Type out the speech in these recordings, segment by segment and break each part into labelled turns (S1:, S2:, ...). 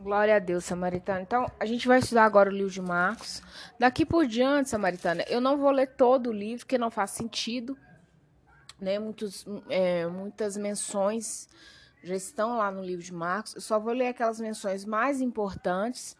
S1: Glória a Deus, Samaritana. Então, a gente vai estudar agora o livro de Marcos. Daqui por diante, Samaritana, eu não vou ler todo o livro, porque não faz sentido. Né? Muitos, é, muitas menções já estão lá no livro de Marcos. Eu só vou ler aquelas menções mais importantes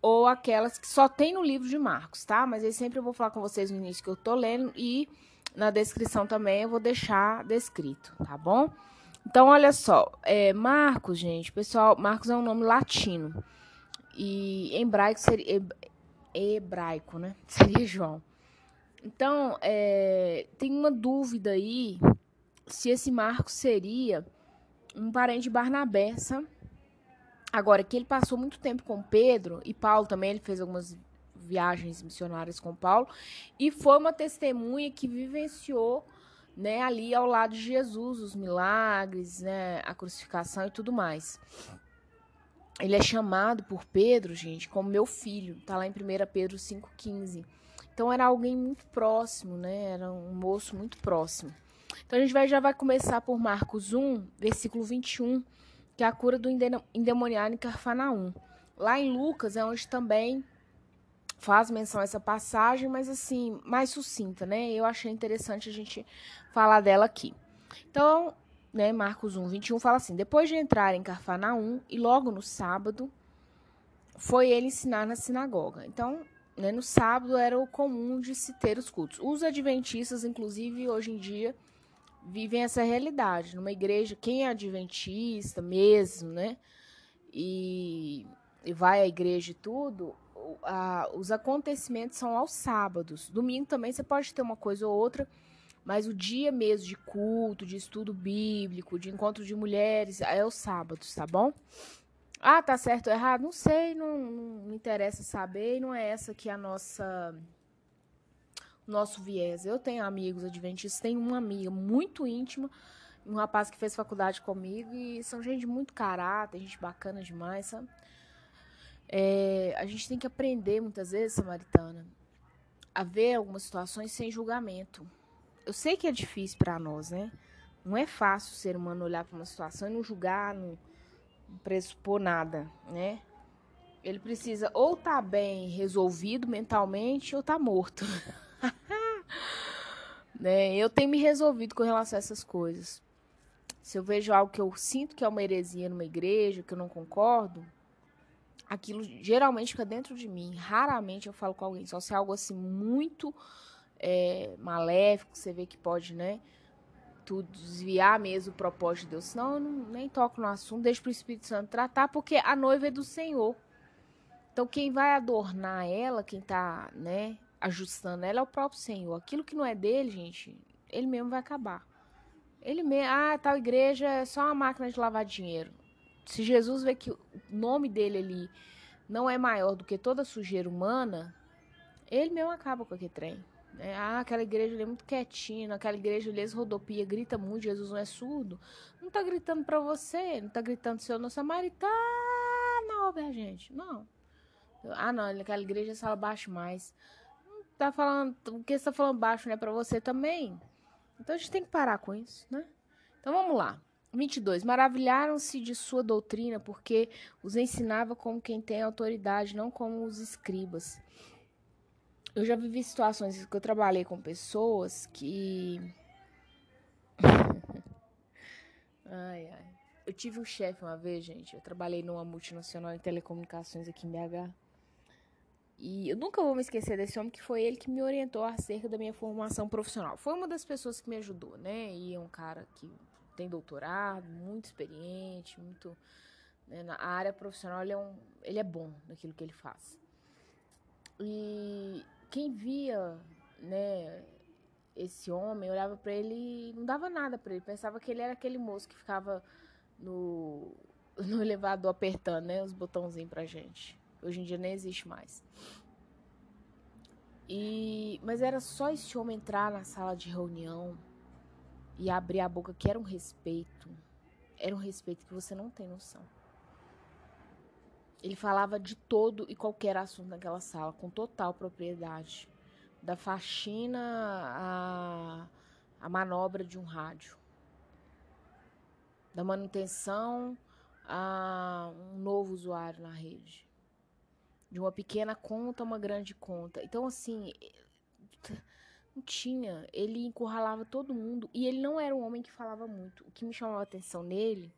S1: ou aquelas que só tem no livro de Marcos, tá? Mas aí sempre eu vou falar com vocês no início que eu tô lendo e na descrição também eu vou deixar descrito, tá bom? Então, olha só, é, Marcos, gente, pessoal, Marcos é um nome latino. E hebraico seria. Hebraico, né? Seria João. Então, é, tem uma dúvida aí se esse Marcos seria um parente de Barnabé? Agora, que ele passou muito tempo com Pedro, e Paulo também, ele fez algumas viagens missionárias com Paulo, e foi uma testemunha que vivenciou né, ali ao lado de Jesus, os milagres, né, a crucificação e tudo mais. Ele é chamado por Pedro, gente, como meu filho, tá lá em 1 Pedro 5,15. Então era alguém muito próximo, né? Era um moço muito próximo. Então a gente vai, já vai começar por Marcos 1, versículo 21, que é a cura do endemoniado em Carfanaum. Lá em Lucas é onde também faz menção a essa passagem, mas assim, mais sucinta, né? Eu achei interessante a gente falar dela aqui. Então, né, Marcos 1, 21 fala assim: Depois de entrar em Carfanaum, e logo no sábado, foi ele ensinar na sinagoga. Então, né, no sábado era o comum de se ter os cultos. Os adventistas, inclusive, hoje em dia, vivem essa realidade. Numa igreja, quem é adventista mesmo, né? E, e vai à igreja e tudo, a, os acontecimentos são aos sábados. Domingo também você pode ter uma coisa ou outra, mas o dia mesmo de culto, de estudo bíblico, de encontro de mulheres, é os sábados, tá bom? Ah, tá certo ou errado? Não sei, não, não me interessa saber, e não é essa que é a nossa nosso viés. Eu tenho amigos adventistas, tenho uma amiga muito íntima, um rapaz que fez faculdade comigo, e são gente muito caráter, gente bacana demais, sabe? É, a gente tem que aprender muitas vezes, Samaritana, a ver algumas situações sem julgamento. Eu sei que é difícil para nós, né? Não é fácil o ser humano olhar para uma situação e não julgar, não pressupor nada, né? Ele precisa ou tá bem resolvido mentalmente ou tá morto. né? Eu tenho me resolvido com relação a essas coisas. Se eu vejo algo que eu sinto que é uma heresia numa igreja, que eu não concordo, aquilo geralmente fica dentro de mim. Raramente eu falo com alguém, só se é algo assim muito é, maléfico, você vê que pode, né? Tu desviar mesmo o propósito de Deus. Senão eu não, nem toco no assunto, deixo para o Espírito Santo tratar, porque a noiva é do Senhor. Então quem vai adornar ela, quem tá, né, ajustando ela é o próprio Senhor. Aquilo que não é dele, gente, ele mesmo vai acabar. Ele mesmo, ah, tal igreja é só uma máquina de lavar dinheiro se Jesus vê que o nome dele ali não é maior do que toda sujeira humana, ele mesmo acaba com aquele trem. Né? Ah, aquela igreja ali é muito quietinha, aquela igreja ali rodopia, grita muito, Jesus não é surdo. Não tá gritando para você, não tá gritando seu no samaritano, não, gente. Não. Ah, não, aquela igreja fala baixo mais. Não tá falando, o que você tá falando baixo não é para você também. Então a gente tem que parar com isso, né? Então vamos lá. 22. Maravilharam-se de sua doutrina, porque os ensinava como quem tem autoridade, não como os escribas. Eu já vivi situações que eu trabalhei com pessoas que. ai, ai. Eu tive um chefe uma vez, gente. Eu trabalhei numa multinacional em telecomunicações aqui em BH. E eu nunca vou me esquecer desse homem que foi ele que me orientou acerca da minha formação profissional. Foi uma das pessoas que me ajudou, né? E é um cara que tem doutorado, muito experiente, muito né, na área profissional ele é um, ele é bom naquilo que ele faz. E quem via, né, esse homem olhava para ele não dava nada para ele, pensava que ele era aquele moço que ficava no no elevador apertando, né, os botãozinhos pra gente. Hoje em dia nem existe mais. E mas era só esse homem entrar na sala de reunião e abrir a boca, que era um respeito. Era um respeito que você não tem noção. Ele falava de todo e qualquer assunto naquela sala, com total propriedade. Da faxina à, à manobra de um rádio. Da manutenção a um novo usuário na rede. De uma pequena conta a uma grande conta. Então, assim, não tinha. Ele encurralava todo mundo. E ele não era um homem que falava muito. O que me chamava a atenção nele,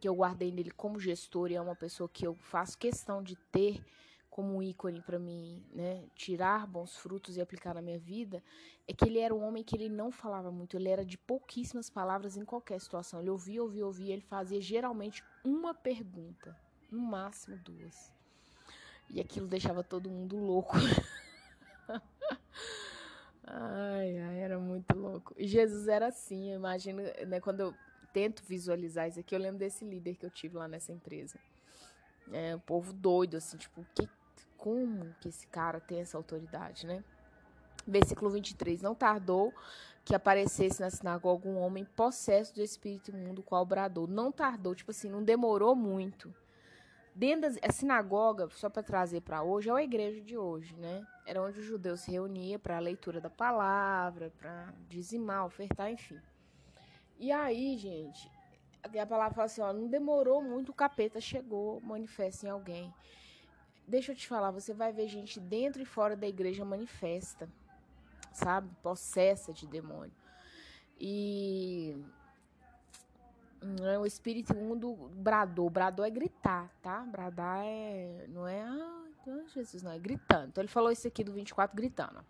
S1: que eu guardei nele como gestor e é uma pessoa que eu faço questão de ter como ícone para mim, né, tirar bons frutos e aplicar na minha vida, é que ele era um homem que ele não falava muito, ele era de pouquíssimas palavras em qualquer situação. Ele ouvia, ouvia, ouvia, ele fazia geralmente uma pergunta, no máximo duas. E aquilo deixava todo mundo louco. ai, ai, era muito louco. E Jesus era assim, eu imagino, né, quando eu tento visualizar isso aqui, eu lembro desse líder que eu tive lá nessa empresa. É, um povo doido, assim, tipo, que como que esse cara tem essa autoridade, né? Versículo 23. Não tardou que aparecesse na sinagoga um homem possesso do espírito imundo, qual bradou. Não tardou, tipo assim, não demorou muito. Dentro da sinagoga, só para trazer para hoje, é a igreja de hoje, né? Era onde os judeus se reuniam para a leitura da palavra, para dizimar, ofertar, enfim. E aí, gente, a palavra fala assim, ó, não demorou muito, o capeta chegou, manifesta em alguém deixa eu te falar, você vai ver gente dentro e fora da igreja manifesta, sabe? Possessa de demônio. E o espírito imundo bradou. Bradou é gritar, tá? Bradar é. Não é. Ah, Jesus, não, é gritando. Então ele falou isso aqui do 24 gritando.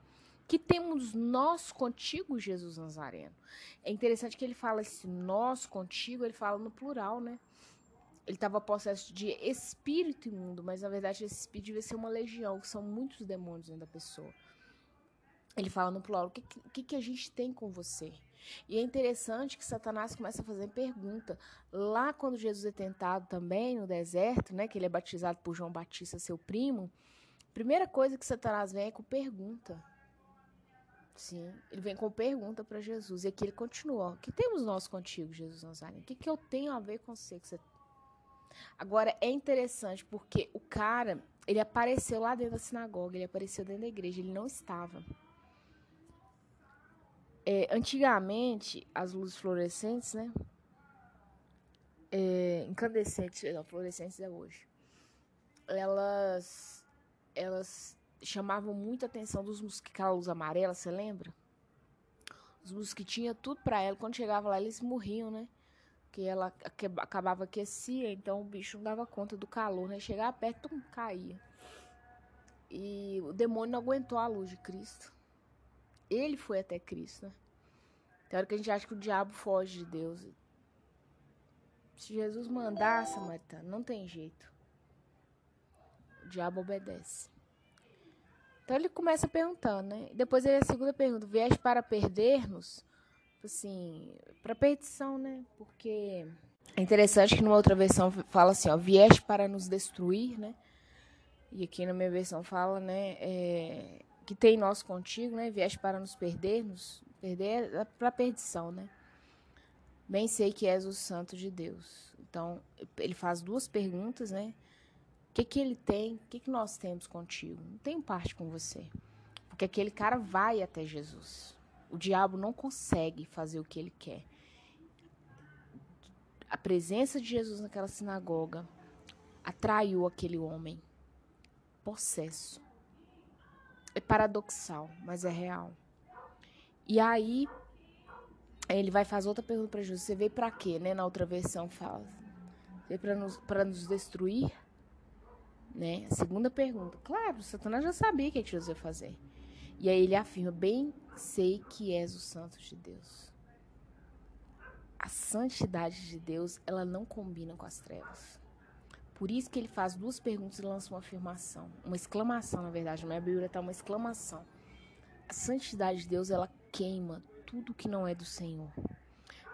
S1: Que temos nós contigo, Jesus Nazareno. É interessante que ele fala esse nós contigo, ele fala no plural, né? ele estava possesso de espírito imundo, mas na verdade esse espírito devia ser uma legião, que são muitos demônios dentro da pessoa. Ele fala no plural: o que, que, que a gente tem com você? E é interessante que Satanás começa a fazer pergunta. Lá quando Jesus é tentado também no deserto, né, que ele é batizado por João Batista, seu primo, primeira coisa que Satanás vem é com pergunta. Sim, ele vem com pergunta para Jesus. E aqui ele continua: O que temos nós contigo, Jesus Nazareno? O que, que eu tenho a ver com você que você Agora é interessante porque o cara, ele apareceu lá dentro da sinagoga, ele apareceu dentro da igreja, ele não estava. É, antigamente, as luzes fluorescentes, né? É, incandescentes, não, fluorescentes é hoje. Elas, elas chamavam muita atenção dos mosquitos, aquela luz amarela, você lembra? Os mosquitinhos, tudo pra ela. Quando chegava lá, eles morriam, né? que ela acabava aquecia, então o bicho não dava conta do calor, né? Chegava perto, tum, caía. E o demônio não aguentou a luz de Cristo. Ele foi até Cristo, né? Tem hora que a gente acha que o diabo foge de Deus. Se Jesus mandar, Samaritano, não tem jeito. O diabo obedece. Então ele começa perguntando, né? Depois ele a segunda pergunta: Vieste para perder-nos? Tipo assim, para perdição, né? Porque é interessante que numa outra versão fala assim, ó, vieste para nos destruir, né? E aqui na minha versão fala, né, é, que tem nós contigo, né? Vieste para nos perder, nos perder é para perdição, né? Bem sei que és o santo de Deus. Então, ele faz duas perguntas, né? O que que ele tem? O que que nós temos contigo? Não tenho parte com você. Porque aquele cara vai até Jesus. O diabo não consegue fazer o que ele quer. A presença de Jesus naquela sinagoga atraiu aquele homem. Possesso. É paradoxal, mas é real. E aí ele vai fazer outra pergunta para Jesus. Você veio para quê, né? Na outra versão fala. Veio para nos, nos destruir? Né? A segunda pergunta. Claro, Satanás já sabia o que Jesus ia fazer. E aí ele afirma: Bem sei que és o santo de Deus. A santidade de Deus, ela não combina com as trevas. Por isso que ele faz duas perguntas e lança uma afirmação, uma exclamação, na verdade, na minha Bíblia está uma exclamação. A santidade de Deus, ela queima tudo que não é do Senhor.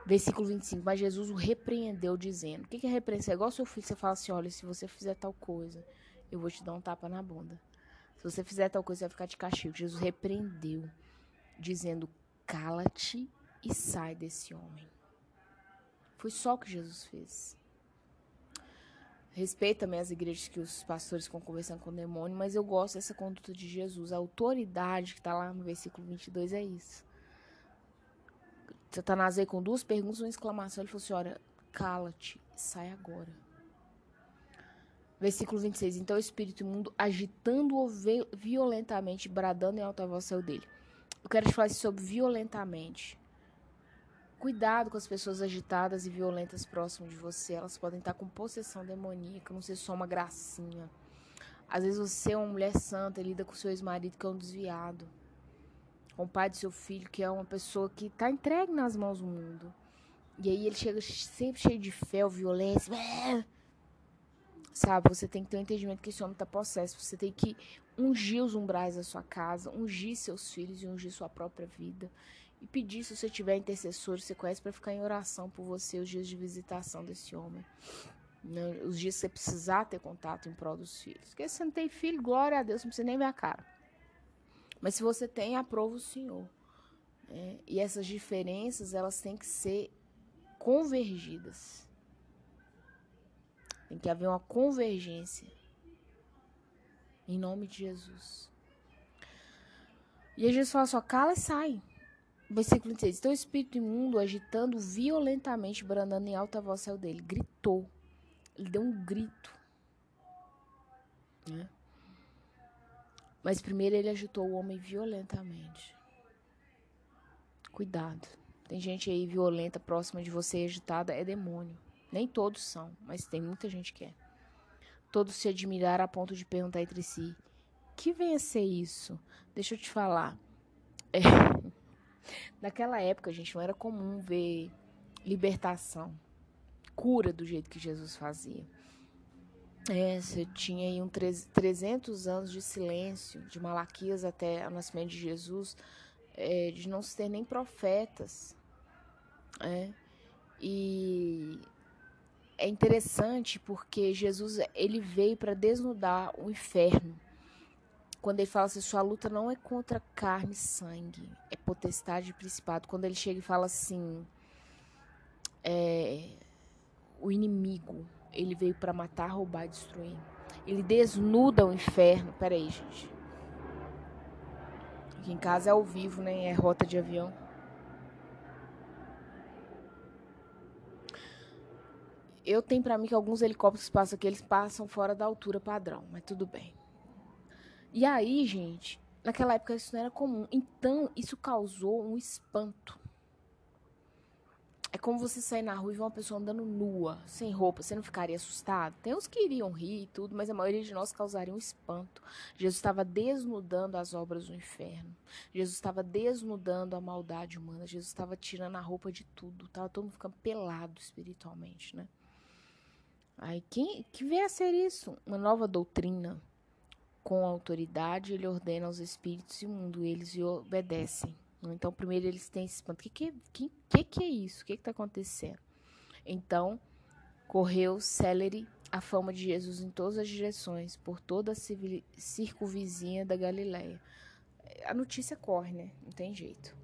S1: Versículo 25, mas Jesus o repreendeu dizendo, o que, que é repreensão? É igual seu filho, você fala assim, olha, se você fizer tal coisa, eu vou te dar um tapa na bunda. Se você fizer tal coisa, você vai ficar de castigo. Jesus repreendeu dizendo: cala-te e sai desse homem. Foi só o que Jesus fez. Respeito também as igrejas que os pastores ficam conversando com o demônio, mas eu gosto dessa conduta de Jesus. A autoridade que está lá no versículo 22 é isso. Satanás veio com duas perguntas uma exclamação. Ele falou assim: Olha, cala-te, sai agora. Versículo 26. Então o espírito imundo, agitando-o violentamente, bradando em alta voz, saiu dele. Eu quero te falar sobre violentamente. Cuidado com as pessoas agitadas e violentas próximas de você. Elas podem estar com possessão demoníaca, não ser só uma gracinha. Às vezes você é uma mulher santa e lida com seu ex-marido que é um desviado. Com o pai do seu filho, que é uma pessoa que está entregue nas mãos do mundo. E aí ele chega sempre cheio de fé, violência. Sabe, você tem que ter um entendimento que esse homem está possesso. Você tem que ungir os umbrais da sua casa, ungir seus filhos e ungir sua própria vida. E pedir, se você tiver intercessor, você conhece, para ficar em oração por você os dias de visitação desse homem. Os dias que você precisar ter contato em prol dos filhos. Porque se você não tem filho, glória a Deus, não precisa nem ver a cara. Mas se você tem, aprova o Senhor. Né? E essas diferenças, elas têm que ser convergidas. Tem que haver uma convergência. Em nome de Jesus. E Jesus fala só, cala e sai. Versículo 26. Então o espírito imundo, agitando violentamente, brandando em alta voz, saiu dele. Gritou. Ele deu um grito. Né? Mas primeiro ele agitou o homem violentamente. Cuidado. Tem gente aí violenta próxima de você, agitada, é demônio. Nem todos são, mas tem muita gente que é. Todos se admiraram a ponto de perguntar entre si: que vem a ser isso? Deixa eu te falar. É. Naquela época, gente, não era comum ver libertação, cura do jeito que Jesus fazia. É, você tinha aí um 300 anos de silêncio, de Malaquias até o nascimento de Jesus, é, de não se ter nem profetas. É, e é interessante porque Jesus ele veio para desnudar o inferno. Quando ele fala assim, sua luta não é contra carne e sangue, é potestade e principado. Quando ele chega e fala assim, é, o inimigo, ele veio para matar, roubar e destruir. Ele desnuda o inferno. Peraí, gente. Aqui em casa é ao vivo, né? É rota de avião. eu tenho para mim que alguns helicópteros passam aqui, eles passam fora da altura padrão, mas tudo bem. E aí, gente, naquela época isso não era comum. Então, isso causou um espanto. É como você sair na rua e ver uma pessoa andando nua, sem roupa, você não ficaria assustado? Tem uns que iriam rir e tudo, mas a maioria de nós causaria um espanto. Jesus estava desnudando as obras do inferno. Jesus estava desnudando a maldade humana. Jesus estava tirando a roupa de tudo. Estava todo mundo ficando pelado espiritualmente, né? Aí quem que vem a ser isso? Uma nova doutrina. Com autoridade, ele ordena aos espíritos e o mundo, eles lhe obedecem. Então, primeiro eles têm espanto. O que, que, que, que, é isso? O que está acontecendo? Então, correu célere a fama de Jesus em todas as direções, por toda a circunvizinha da Galileia. A notícia corre, né? Não tem jeito.